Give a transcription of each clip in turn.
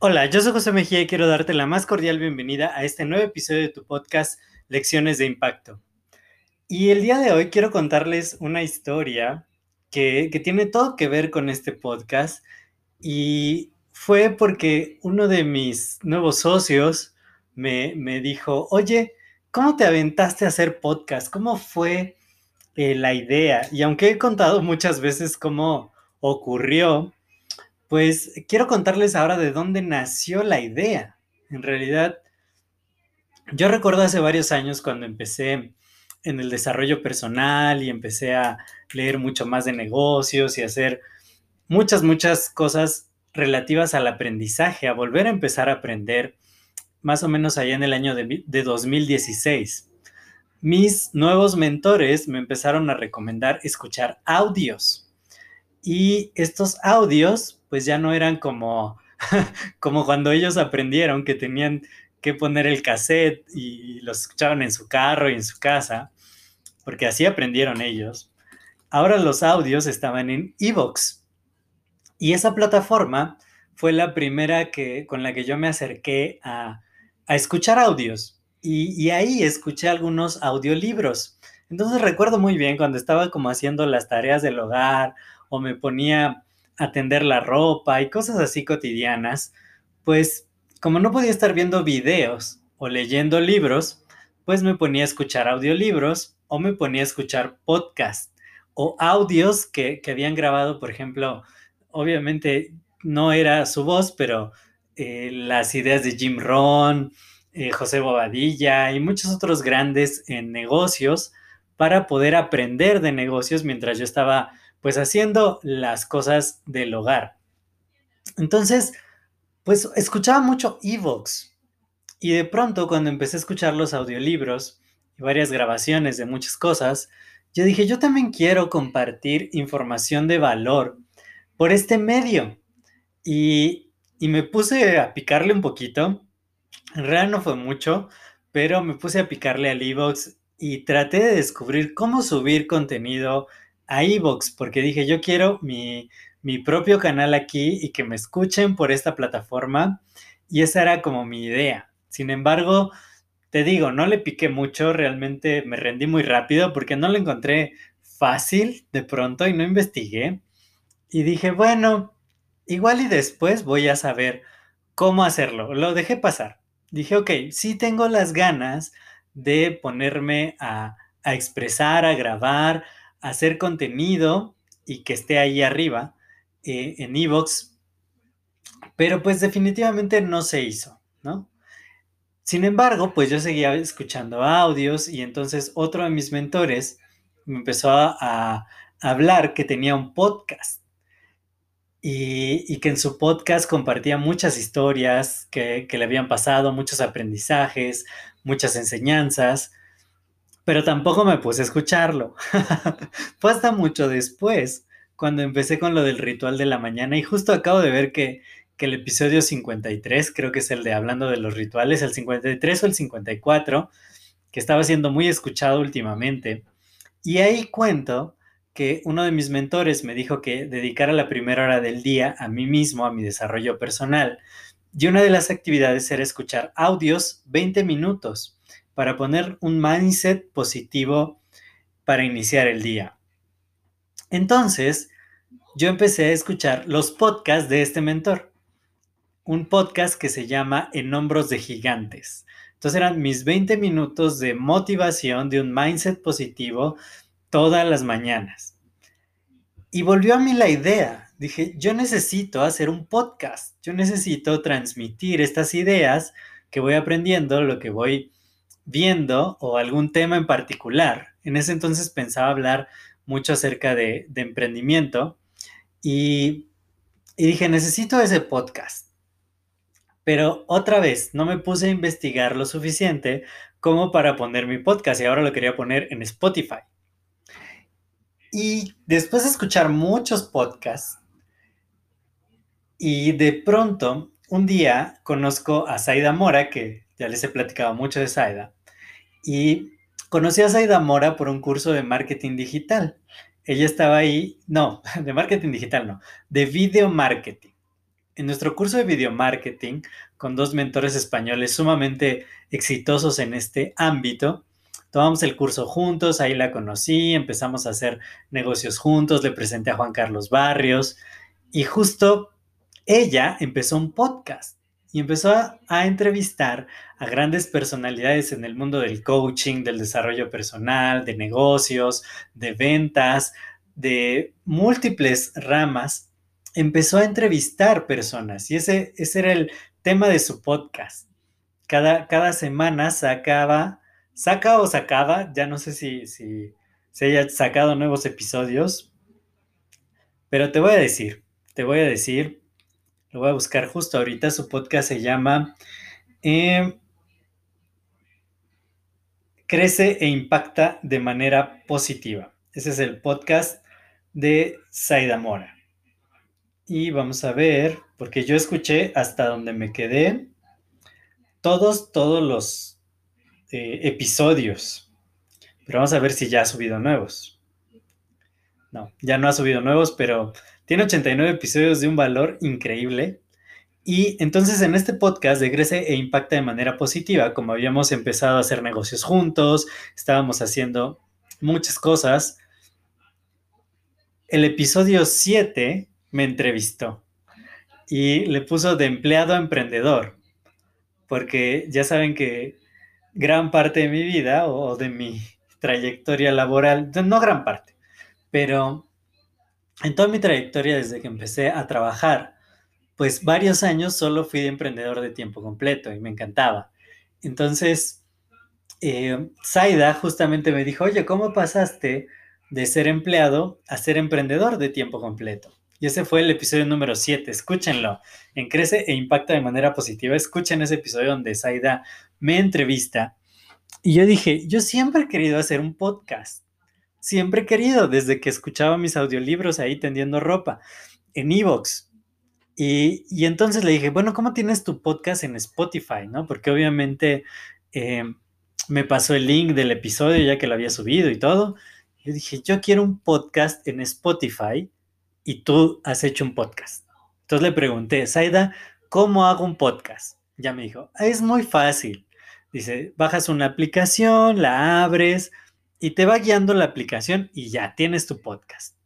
Hola, yo soy José Mejía y quiero darte la más cordial bienvenida a este nuevo episodio de tu podcast Lecciones de Impacto. Y el día de hoy quiero contarles una historia que, tiene todo que ver con este podcast y fue porque uno de mis nuevos socios me, dijo, oye, ¿cómo te aventaste a hacer podcast? ¿Cómo fue eh, la idea? Y aunque he contado muchas veces cómo ocurrió, pues quiero contarles ahora de dónde nació la idea. En realidad, yo recuerdo hace varios años cuando empecé en el desarrollo personal y empecé a leer mucho más de negocios y hacer muchas, muchas cosas relativas al aprendizaje, a volver a empezar a aprender, más o menos allá en el año de, de 2016. Mis nuevos mentores me empezaron a recomendar escuchar audios. Y estos audios pues ya no eran como, como cuando ellos aprendieron que tenían que poner el cassette y los escuchaban en su carro y en su casa, porque así aprendieron ellos. Ahora los audios estaban en Evox. Y esa plataforma fue la primera que, con la que yo me acerqué a, escuchar audios. Y, y, ahí escuché algunos audiolibros. Entonces recuerdo muy bien cuando estaba como haciendo las tareas del hogar o me ponía atender la ropa y cosas así cotidianas, pues como no podía estar viendo videos o leyendo libros, pues me ponía a escuchar audiolibros o me ponía a escuchar podcasts o audios que, habían grabado, por ejemplo, obviamente no era su voz, pero eh, las ideas de Jim Rohn, eh, José Bobadilla y muchos otros grandes en negocios para poder aprender de negocios mientras yo estaba pues haciendo las cosas del hogar. Entonces, pues escuchaba mucho Evox y de pronto cuando empecé a escuchar los audiolibros y varias grabaciones de muchas cosas, yo dije, yo también quiero compartir información de valor por este medio. Y, y me puse a picarle un poquito. En realidad no fue mucho, pero me puse a picarle al Evox y traté de descubrir cómo subir contenido a Evox, porque dije, yo quiero mi, propio canal aquí y que me escuchen por esta plataforma. Y esa era como mi idea. Sin embargo, te digo, no le piqué mucho, realmente me rendí muy rápido porque no lo encontré fácil de pronto y no investigué. Y dije, bueno, igual y después voy a saber cómo hacerlo. Lo dejé pasar. Dije, ok, sí tengo las ganas de ponerme a, a expresar, a grabar, hacer contenido y que esté ahí arriba eh, en Evox, pero pues definitivamente no se hizo, ¿no? Sin embargo, pues yo seguía escuchando audios y entonces otro de mis mentores me empezó a, hablar que tenía un podcast y, que en su podcast compartía muchas historias que, que le habían pasado, muchos aprendizajes, muchas enseñanzas pero tampoco me puse a escucharlo. Fue hasta mucho después, cuando empecé con lo del ritual de la mañana y justo acabo de ver que, el episodio 53, creo que es el de hablando de los rituales, el 53 o el 54, que estaba siendo muy escuchado últimamente. Y ahí cuento que uno de mis mentores me dijo que dedicara la primera hora del día a mí mismo, a mi desarrollo personal. Y una de las actividades era escuchar audios 20 minutos para poner un mindset positivo para iniciar el día. Entonces, yo empecé a escuchar los podcasts de este mentor. Un podcast que se llama En hombros de gigantes. Entonces eran mis 20 minutos de motivación, de un mindset positivo todas las mañanas. Y volvió a mí la idea. Dije, yo necesito hacer un podcast. Yo necesito transmitir estas ideas que voy aprendiendo, lo que voy viendo o algún tema en particular. En ese entonces pensaba hablar mucho acerca de, emprendimiento, Y, y dije, necesito ese podcast. Pero otra vez, no me puse a investigar lo suficiente como para poner mi podcast y ahora lo quería poner en Spotify. Y después de escuchar muchos podcasts, y de pronto, un día conozco a Saida Mora, que ya les he platicado mucho de Saida, y conocí a Saida Mora por un curso de marketing digital. Ella estaba ahí, no, de marketing digital no, de video marketing. En nuestro curso de video marketing, con dos mentores españoles sumamente exitosos en este ámbito, tomamos el curso juntos, ahí la conocí, empezamos a hacer negocios juntos, le presenté a Juan Carlos Barrios y justo ella empezó un podcast y empezó a, entrevistar a grandes personalidades en el mundo del coaching, del desarrollo personal, de negocios, de ventas, de múltiples ramas. Empezó a entrevistar personas y ese, ese era el tema de su podcast. Cada, cada semana sacaba, saca o sacaba, ya no sé si, si se haya sacado nuevos episodios, pero te voy a decir, te voy a decir lo voy a buscar justo ahorita. Su podcast se llama eh, Crece e impacta de manera positiva. Ese es el podcast de Saida Mora. Y vamos a ver, porque yo escuché hasta donde me quedé todos, todos los eh, episodios. Pero vamos a ver si ya ha subido nuevos. No, ya no ha subido nuevos, pero tiene 89 episodios de un valor increíble. Y entonces en este podcast de Crece e Impacta de manera positiva, como habíamos empezado a hacer negocios juntos, estábamos haciendo muchas cosas. El episodio 7 me entrevistó y le puso de empleado a emprendedor, porque ya saben que gran parte de mi vida o de mi trayectoria laboral, no gran parte, pero en toda mi trayectoria desde que empecé a trabajar, pues varios años solo fui de emprendedor de tiempo completo y me encantaba. Entonces, eh, Zaida justamente me dijo, oye, ¿cómo pasaste de ser empleado a ser emprendedor de tiempo completo? Y ese fue el episodio número 7, escúchenlo, en Crece e Impacta de manera positiva, escuchen ese episodio donde Zaida me entrevista. Y yo dije, yo siempre he querido hacer un podcast siempre he querido, desde que escuchaba mis audiolibros ahí tendiendo ropa en Evox. Y, y, entonces le dije, bueno, ¿cómo tienes tu podcast en Spotify? ¿no? Porque obviamente eh, me pasó el link del episodio ya que lo había subido y todo. Yo dije, yo quiero un podcast en Spotify y tú has hecho un podcast. Entonces le pregunté, Saida, ¿cómo hago un podcast? Ya me dijo, es muy fácil. Dice, bajas una aplicación, la abres, y te va guiando la aplicación y ya tienes tu podcast.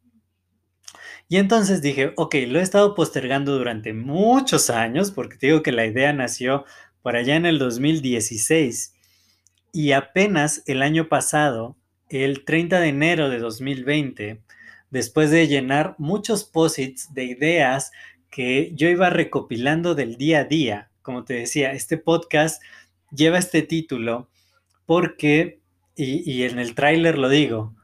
Y entonces dije, ok, lo he estado postergando durante muchos años, porque te digo que la idea nació por allá en el 2016 y apenas el año pasado, el 30 de enero de 2020, después de llenar muchos posits de ideas que yo iba recopilando del día a día, como te decía, este podcast lleva este título porque y, en el tráiler lo digo,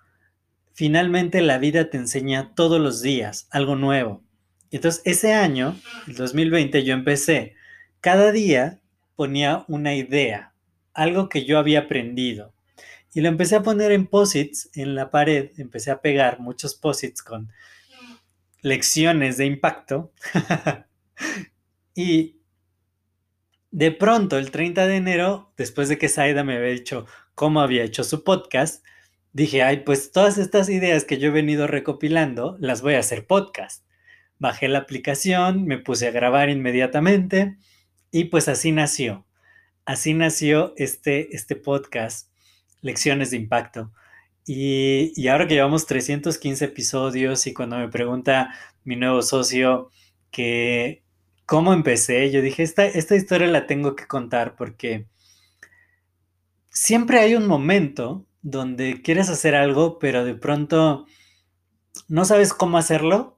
finalmente la vida te enseña todos los días algo nuevo. Entonces, ese año, el 2020, yo empecé, cada día ponía una idea, algo que yo había aprendido. Y lo empecé a poner en posits en la pared, empecé a pegar muchos posits con lecciones de impacto. y de pronto, el 30 de enero, después de que Saida me había dicho cómo había hecho su podcast, dije, ay, pues todas estas ideas que yo he venido recopilando, las voy a hacer podcast. Bajé la aplicación, me puse a grabar inmediatamente y pues así nació. Así nació este, este podcast, Lecciones de Impacto. Y, ahora que llevamos 315 episodios y cuando me pregunta mi nuevo socio que cómo empecé, yo dije, esta, esta historia la tengo que contar porque siempre hay un momento donde quieres hacer algo, pero de pronto no sabes cómo hacerlo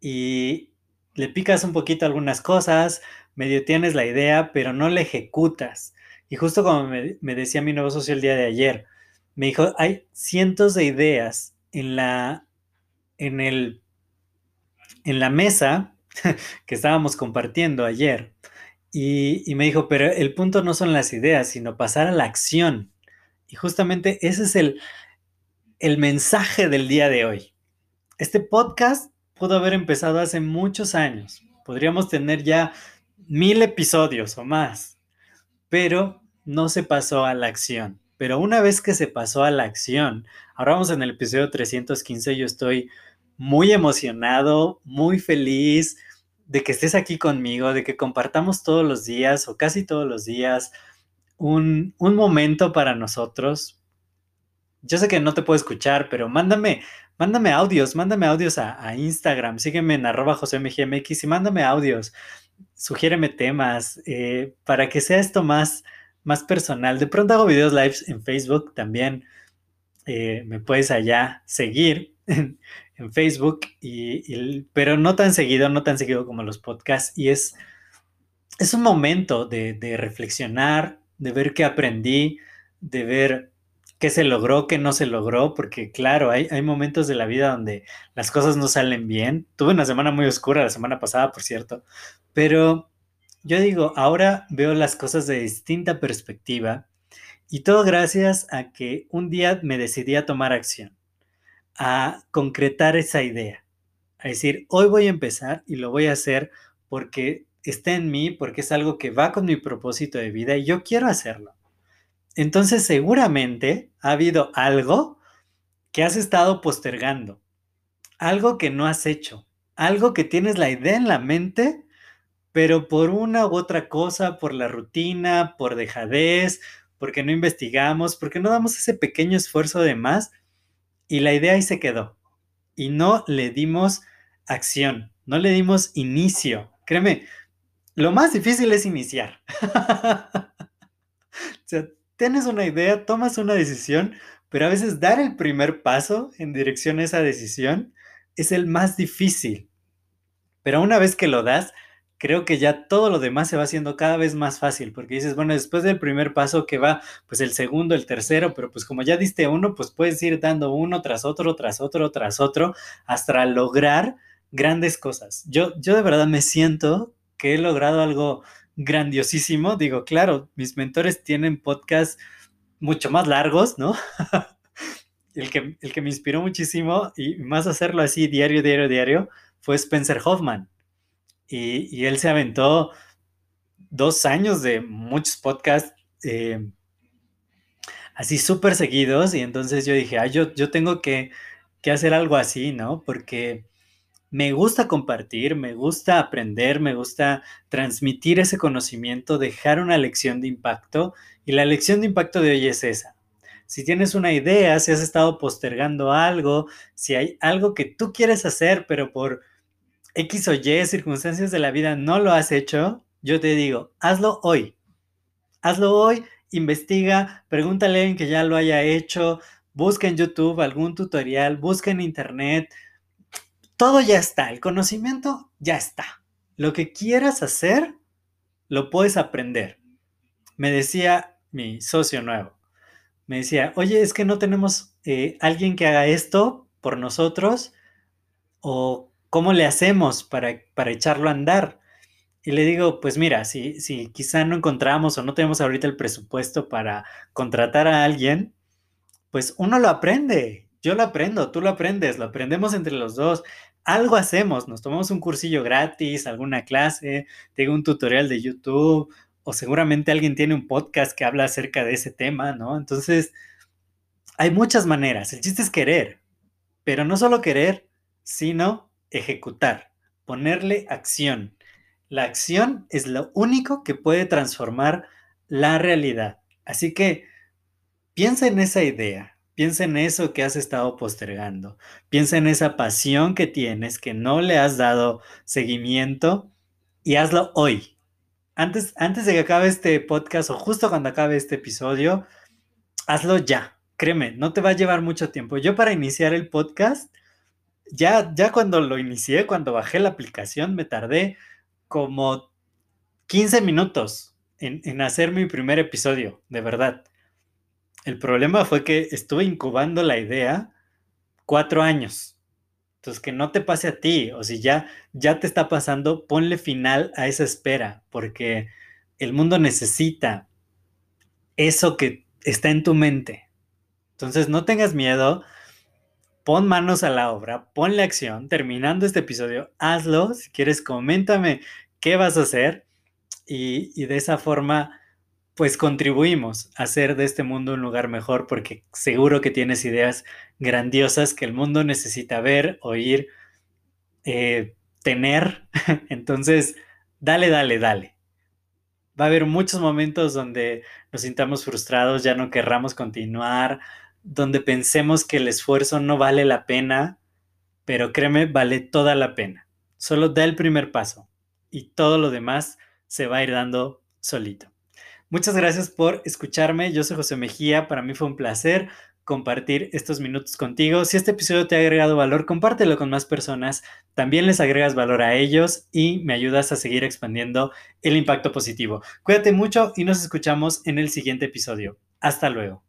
y le picas un poquito algunas cosas, medio tienes la idea, pero no la ejecutas. Y justo como me, me decía mi nuevo socio el día de ayer, me dijo, hay cientos de ideas en la, en el en la mesa que estábamos compartiendo ayer y, me dijo, pero el punto no son las ideas, sino pasar a la acción. Y justamente ese es el, el mensaje del día de hoy. Este podcast pudo haber empezado hace muchos años. Podríamos tener ya mil episodios o más, pero no se pasó a la acción. Pero una vez que se pasó a la acción, ahora vamos en el episodio 315, yo estoy muy emocionado, muy feliz de que estés aquí conmigo, de que compartamos todos los días o casi todos los días un, momento para nosotros. Yo sé que no te puedo escuchar, pero mándame, mándame audios, mándame audios a, Instagram, sígueme en arroba josemgmx y mándame audios, sugiéreme temas eh, para que sea esto más, más personal. De pronto hago videos lives en Facebook también. Eh, me puedes allá seguir en Facebook, y, pero no tan seguido, no tan seguido como los podcasts. Y es, es un momento de, reflexionar, de ver qué aprendí, de ver qué se logró, qué no se logró, porque claro, hay, hay, momentos de la vida donde las cosas no salen bien. Tuve una semana muy oscura la semana pasada, por cierto, pero yo digo, ahora veo las cosas de distinta perspectiva y todo gracias a que un día me decidí a tomar acción a concretar esa idea. A decir, hoy voy a empezar y lo voy a hacer porque está en mí, porque es algo que va con mi propósito de vida y yo quiero hacerlo. Entonces seguramente ha habido algo que has estado postergando, algo que no has hecho, algo que tienes la idea en la mente, pero por una u otra cosa, por la rutina, por dejadez, porque no investigamos, porque no damos ese pequeño esfuerzo de más, y la idea ahí se quedó. Y no le dimos acción, no le dimos inicio. Créeme, lo más difícil es iniciar. o sea, tienes una idea, tomas una decisión, pero a veces dar el primer paso en dirección a esa decisión es el más difícil. Pero una vez que lo das, creo que ya todo lo demás se va haciendo cada vez más fácil, porque dices, bueno, después del primer paso que va, pues el segundo, el tercero, pero pues como ya diste uno, pues puedes ir dando uno tras otro, tras otro, tras otro, hasta lograr grandes cosas. Yo, yo de verdad me siento que he logrado algo grandiosísimo. Digo, claro, mis mentores tienen podcasts mucho más largos, ¿no? el, que, el que me inspiró muchísimo y más hacerlo así diario, diario, diario, fue Spencer Hoffman y, él se aventó dos años de muchos podcasts eh, así súper seguidos y entonces yo dije, yo, yo tengo que, que hacer algo así, ¿no? Porque me gusta compartir, me gusta aprender, me gusta transmitir ese conocimiento, dejar una lección de impacto y la lección de impacto de hoy es esa. Si tienes una idea, si has estado postergando algo, si hay algo que tú quieres hacer, pero por X o Y circunstancias de la vida no lo has hecho, yo te digo, hazlo hoy. Hazlo hoy, investiga, pregúntale a alguien que ya lo haya hecho, busca en YouTube algún tutorial, busca en Internet. Todo ya está, el conocimiento ya está. Lo que quieras hacer, lo puedes aprender. Me decía mi socio nuevo, me decía, oye, es que no tenemos eh, alguien que haga esto por nosotros o ¿cómo le hacemos para, para echarlo a andar? Y le digo, pues mira, si, si quizá no encontramos o no tenemos ahorita el presupuesto para contratar a alguien, pues uno lo aprende. Yo lo aprendo, tú lo aprendes, lo aprendemos entre los dos. Algo hacemos, nos tomamos un cursillo gratis, alguna clase, tengo un tutorial de YouTube o seguramente alguien tiene un podcast que habla acerca de ese tema, ¿no? Entonces, hay muchas maneras. El chiste es querer, pero no solo querer, sino ejecutar, ponerle acción. La acción es lo único que puede transformar la realidad. Así que piensa en esa idea, piensa en eso que has estado postergando, piensa en esa pasión que tienes, que no le has dado seguimiento y hazlo hoy. Antes, antes de que acabe este podcast o justo cuando acabe este episodio, hazlo ya. Créeme, no te va a llevar mucho tiempo. Yo para iniciar el podcast ya, ya cuando lo inicié, cuando bajé la aplicación, me tardé como 15 minutos en, hacer mi primer episodio, de verdad. El problema fue que estuve incubando la idea cuatro años. Entonces, que no te pase a ti, o si ya, ya te está pasando, ponle final a esa espera, porque el mundo necesita eso que está en tu mente. Entonces, no tengas miedo, pon manos a la obra, ponle acción. Terminando este episodio, hazlo. Si quieres, coméntame qué vas a hacer y, y de esa forma pues contribuimos a hacer de este mundo un lugar mejor porque seguro que tienes ideas grandiosas que el mundo necesita ver, oír, eh, tener. Entonces, dale, dale, dale. Va a haber muchos momentos donde nos sintamos frustrados, ya no querramos continuar, donde pensemos que el esfuerzo no vale la pena, pero créeme, vale toda la pena. Solo da el primer paso y todo lo demás se va a ir dando solito. Muchas gracias por escucharme. Yo soy José Mejía. Para mí fue un placer compartir estos minutos contigo. Si este episodio te ha agregado valor, compártelo con más personas. También les agregas valor a ellos y me ayudas a seguir expandiendo el impacto positivo. Cuídate mucho y nos escuchamos en el siguiente episodio. Hasta luego.